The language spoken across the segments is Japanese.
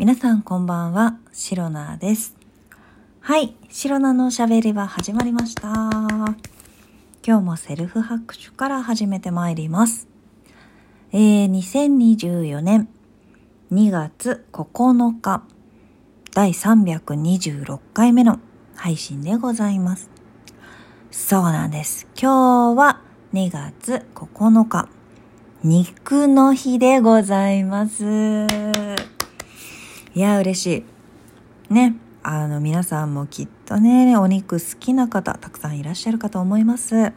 皆さんこんばんは、シロナです。はい、シロナのおしゃべりは始まりました。今日もセルフ拍手から始めてまいります。えー、2024年2月9日、第326回目の配信でございます。そうなんです。今日は2月9日、肉の日でございます。いや、嬉しい。ね。あの、皆さんもきっとね、お肉好きな方、たくさんいらっしゃるかと思います。え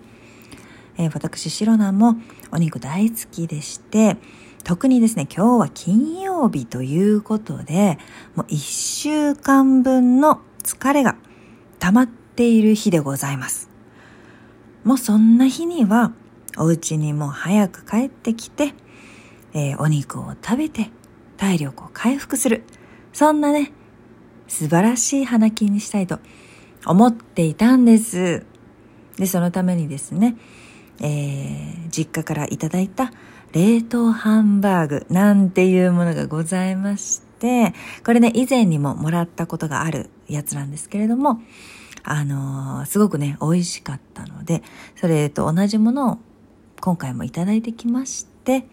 ー私、シロナもお肉大好きでして、特にですね、今日は金曜日ということで、もう一週間分の疲れが溜まっている日でございます。もうそんな日には、お家にも早く帰ってきて、えーお肉を食べて体力を回復する。そんなね、素晴らしい花金にしたいと思っていたんです。で、そのためにですね、えー実家からいただいた冷凍ハンバーグなんていうものがございまして、これね、以前にももらったことがあるやつなんですけれども、あのーすごくね、美味しかったので、それと同じものを今回もいただいてきまして、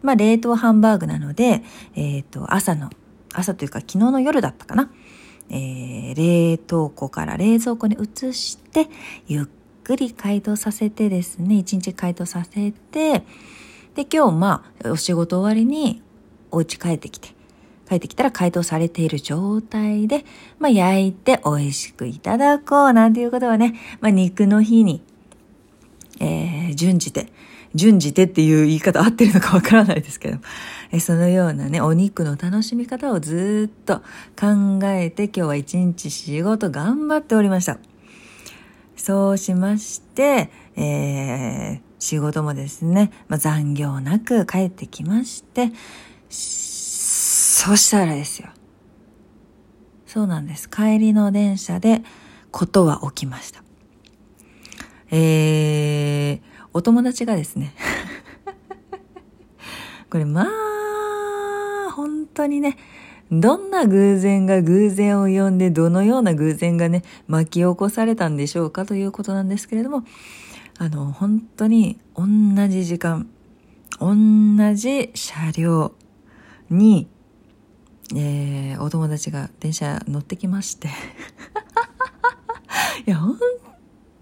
まあ、冷凍ハンバーグなので、えっ、と、朝の、朝というか昨日の夜だったかな。えー冷凍庫から冷蔵庫に移して、ゆっくり解凍させてですね、一日解凍させて、で、今日まあ、お仕事終わりにお家帰ってきて、帰ってきたら解凍されている状態で、まあ、焼いて美味しくいただこうなんていうことはね、まあ、肉の日にえー順次て、順次てっていう言い方合ってるのかわからないですけど、えそのようなね、お肉の楽しみ方をずっと考えて今日は一日仕事頑張っておりました。そうしまして、えー仕事もですね、まあ、残業なく帰ってきまして、そしたらですよ。そうなんです。帰りの電車でことは起きました。えー、お友達がですね、これまあ、本当にね、どんな偶然が偶然を呼んで、どのような偶然がね、巻き起こされたんでしょうかということなんですけれども、あの、本当に同じ時間、同じ車両に、えー、お友達が電車乗ってきまして、いや、本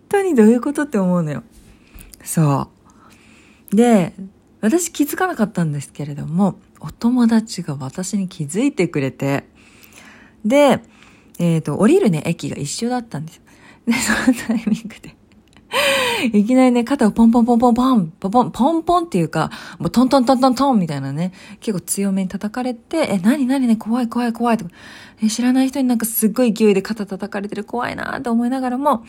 当にどういうことって思うのよ。そう。で、私気づかなかったんですけれども、お友達が私に気づいてくれて、で、えっ、と、降りるね、駅が一緒だったんですよ。で、そのタイミングで、いきなりね、肩をポンポンポンポンポン、ポンポン、ポンポンっていうか、もうトントントントントンみたいなね、結構強めに叩かれて、え、なになにね、怖い怖い怖いとか、え、知らない人になんかすっごい勢いで肩叩かれてる怖いなと思いながらも、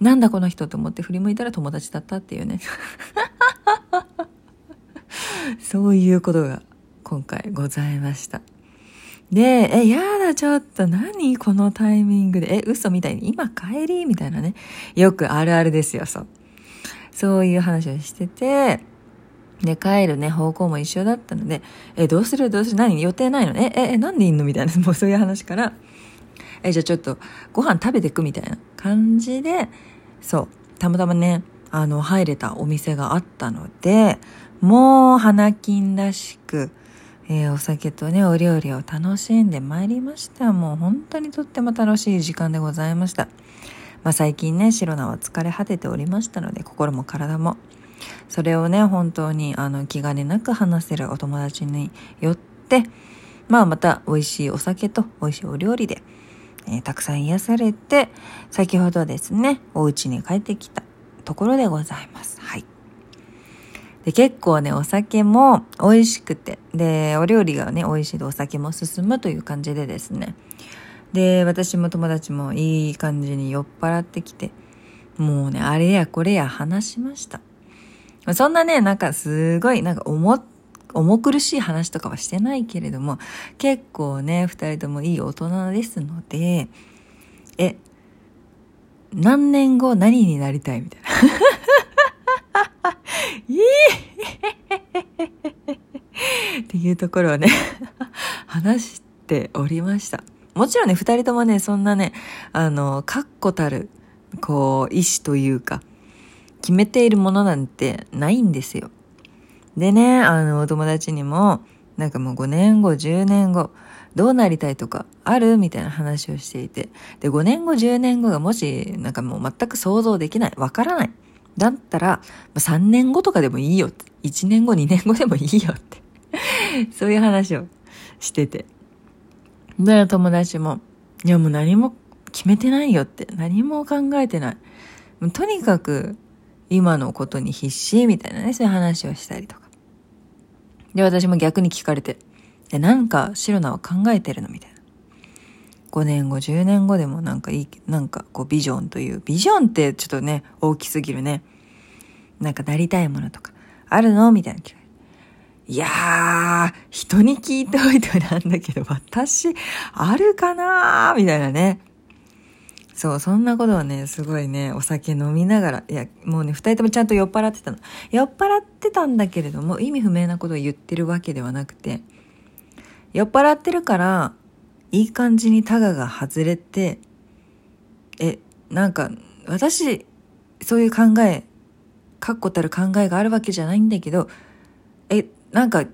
なんだこの人と思って振り向いたら友達だったっていうね。そういうことが今回ございました。で、え、やだ、ちょっと、何このタイミングで、え、嘘みたいに、今帰り？みたいなね。よくあるあるですよ、そう。そういう話をしてて、で、帰るね、方向も一緒だったので、え、どうする？どうする？何？予定ないの？え、え、え、なんでいんの？みたいな、もうそういう話から、え、じゃあちょっと、ご飯食べてくみたいな感じで、そう、たまたまね、あの、入れたお店があったので、もう、花金らしく、えーお酒とね、お料理を楽しんでまいりました。もう本当にとっても楽しい時間でございました。まあ最近ね、シロナは疲れ果てておりましたので、心も体も。それをね、本当にあの気兼ねなく話せるお友達によって、まあまた美味しいお酒と美味しいお料理で、えーたくさん癒されて、先ほどですね、お家に帰ってきたところでございます。はい。で、結構ね、お酒も美味しくて、で、お料理がね、美味しいとお酒も進むという感じでですね。で、私も友達もいい感じに酔っ払ってきて、もうね、あれやこれや話しました。そんなね、なんかすごい、なんか重、重苦しい話とかはしてないけれども、結構ね、二人ともいい大人ですので、え、何年後何になりたいみたいな。いいっていうところをね、話しておりました。もちろんね、二人ともね、そんなね、あの、確固たる、こう、意志というか、決めているものなんてないんですよ。でね、あの、お友達にも、なんかもう5年後、10年後、どうなりたいとかあるみたいな話をしていて。で、5年後、10年後がもし、なんかもう全く想像できない。わからない。だったら、3年後とかでもいいよ。1年後、2年後でもいいよって。そういう話をしてて。で、友達も、いやもう何も決めてないよって。何も考えてない。とにかく、今のことに必死みたいなね、そういう話をしたりとか。で、私も逆に聞かれて、で、なんか、シロナは考えてるの？みたいな。5年後、10年後でもなんかいい、なんかこうビジョンという、ビジョンってちょっとね、大きすぎるね。なんかなりたいものとか、あるの？みたいな聞かいやー、人に聞いておいてなんだけど、私、あるかなーみたいなね。そう、そんなことをね、すごいね、お酒飲みながら、いや、もうね、二人ともちゃんと酔っ払ってたの。酔っ払ってたんだけれども、意味不明なことを言ってるわけではなくて、酔っ払ってるから、いい感じにタガが外れて、え、なんか、私、そういう考え、確固たる考えがあるわけじゃないんだけど、え、なんか、勢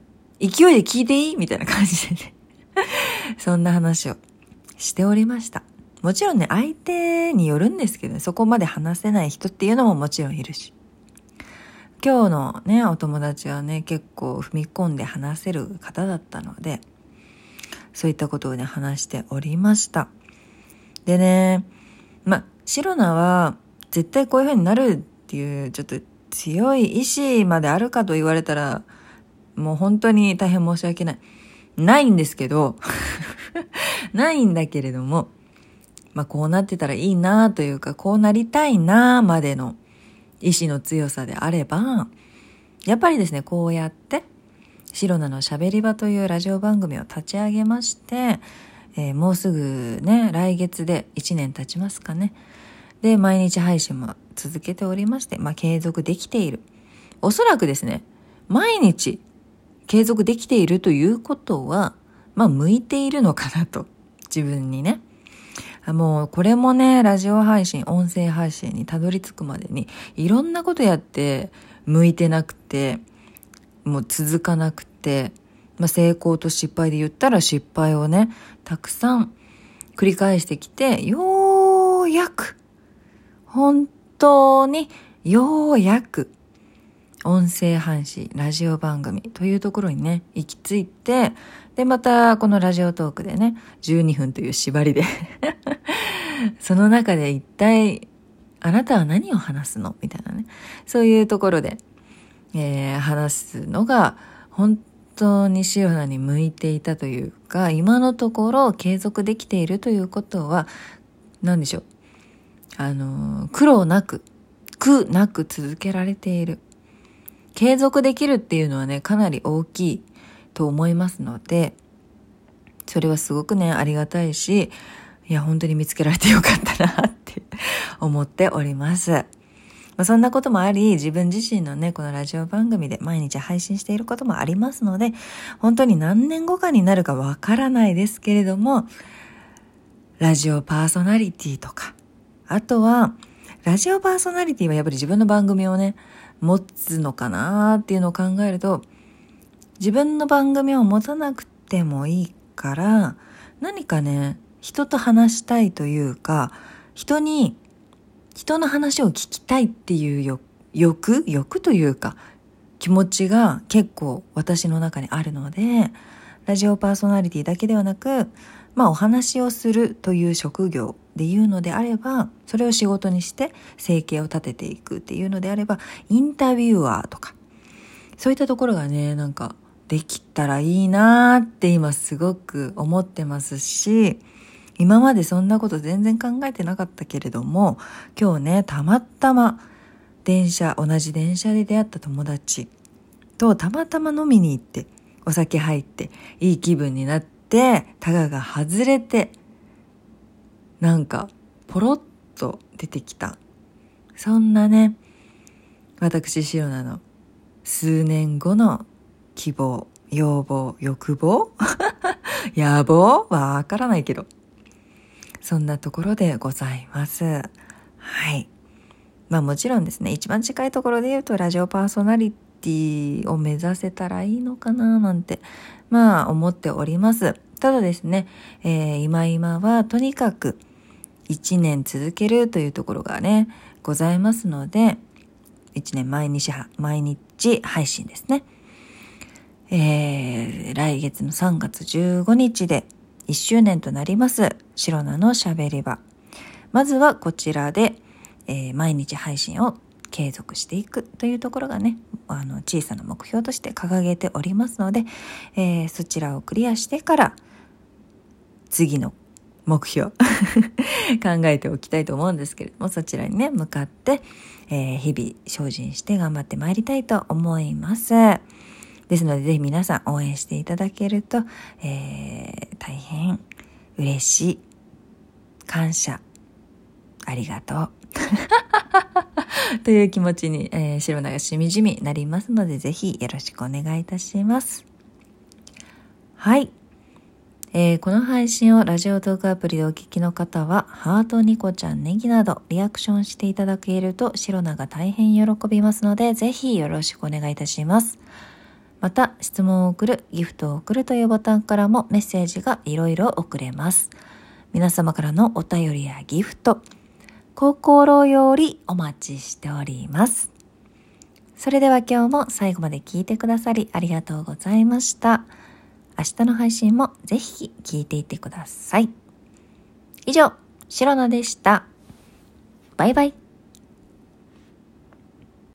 いで聞いていい？みたいな感じでね そんな話をしておりました。もちろんね、相手によるんですけどね、そこまで話せない人っていうのももちろんいるし。今日のね、お友達はね、結構踏み込んで話せる方だったので、そういったことをね、話しておりました。でね、ま、シロナは絶対こういう風になるっていう、ちょっと強い意志まであるかと言われたら、もう本当に大変申し訳ない。ないんですけど ないんだけれども、まあこうなってたらいいなというか、こうなりたいなまでの意志の強さであれば、やっぱりですね、こうやって、シロナのしゃべり場というラジオ番組を立ち上げまして、えー、もうすぐね、来月で1年経ちますかね。で、毎日配信も続けておりまして、まあ継続できている。おそらくですね、毎日継続できているということは、まあ、向いているのかなと。自分にね。もう、これもね、ラジオ配信、音声配信にたどり着くまでに、いろんなことやって、向いてなくて、もう続かなくて、まあ、成功と失敗で言ったら失敗をね、たくさん繰り返してきて、ようやく、本当に、ようやく、音声配信、ラジオ番組というところにね、行き着いて、で、またこのラジオトークでね、12分という縛りで その中で一体、あなたは何を話すの？みたいなね。そういうところで、えー、話すのが、本当にシオナに向いていたというか、今のところ継続できているということは、何でしょう？あの、苦労なく、苦なく続けられている。継続できるっていうのはね、かなり大きいと思いますので、それはすごくね、ありがたいし、いや、本当に見つけられてよかったなって 思っております。ま、そんなこともあり、自分自身のね、このラジオ番組で毎日配信していることもありますので、本当に何年後かになるかわからないですけれども、ラジオパーソナリティとか、あとは、ラジオパーソナリティはやっぱり自分の番組をね、持つのかなっていうのを考えると、自分の番組を持たなくてもいいから、何かね、人と話したいというか、人に、人の話を聞きたいっていう欲、欲というか、気持ちが結構私の中にあるので、ラジオパーソナリティだけではなく、まあお話をするという職業で言うのであれば、それを仕事にして生計を立てていくっていうのであれば、インタビュアーとか、そういったところがね、なんかできたらいいなーって今すごく思ってますし、今までそんなこと全然考えてなかったけれども、今日ね、たまたま電車、同じ電車で出会った友達とたまたま飲みに行って、お酒入って、いい気分になって、タガが外れて、なんか、ポロッと出てきた。そんなね、私、シロナの数年後の希望、要望、欲望 野望はわからないけど。そんなところでございます。はい。まあもちろんですね、一番近いところで言うとラジオパーソナリティを目指せたらいいのかななんて、まあ思っております。ただですね、えー、今今はとにかく1年続けるというところがね、ございますので、1年毎日、毎日配信ですね。えー、来月の3月15日で1周年となります、シロナのしゃべり場。まずはこちらで、えー、毎日配信を継続していくというところがね、あの、小さな目標として掲げておりますので、えー、そちらをクリアしてから、次の目標 考えておきたいと思うんですけれども、そちらにね、向かって、えー、日々精進して頑張ってまいりたいと思います。ですので、ぜひ皆さん応援していただけると、えー、大変嬉しい。感謝。ありがとう。という気持ちに、えー、白長しみじみなりますので、ぜひよろしくお願いいたします。はい。えー、この配信をラジオトークアプリでお聞きの方は、ハート、ニコちゃん、ネギなどリアクションしていただけると、シロナが大変喜びますので、ぜひよろしくお願いいたします。また、質問を送る、ギフトを送るというボタンからもメッセージがいろいろ送れます。皆様からのお便りやギフト、心よりお待ちしております。それでは今日も最後まで聞いてくださりありがとうございました。明日の配信もぜひ聞いていてください。以上、シロナでした。バイバイ。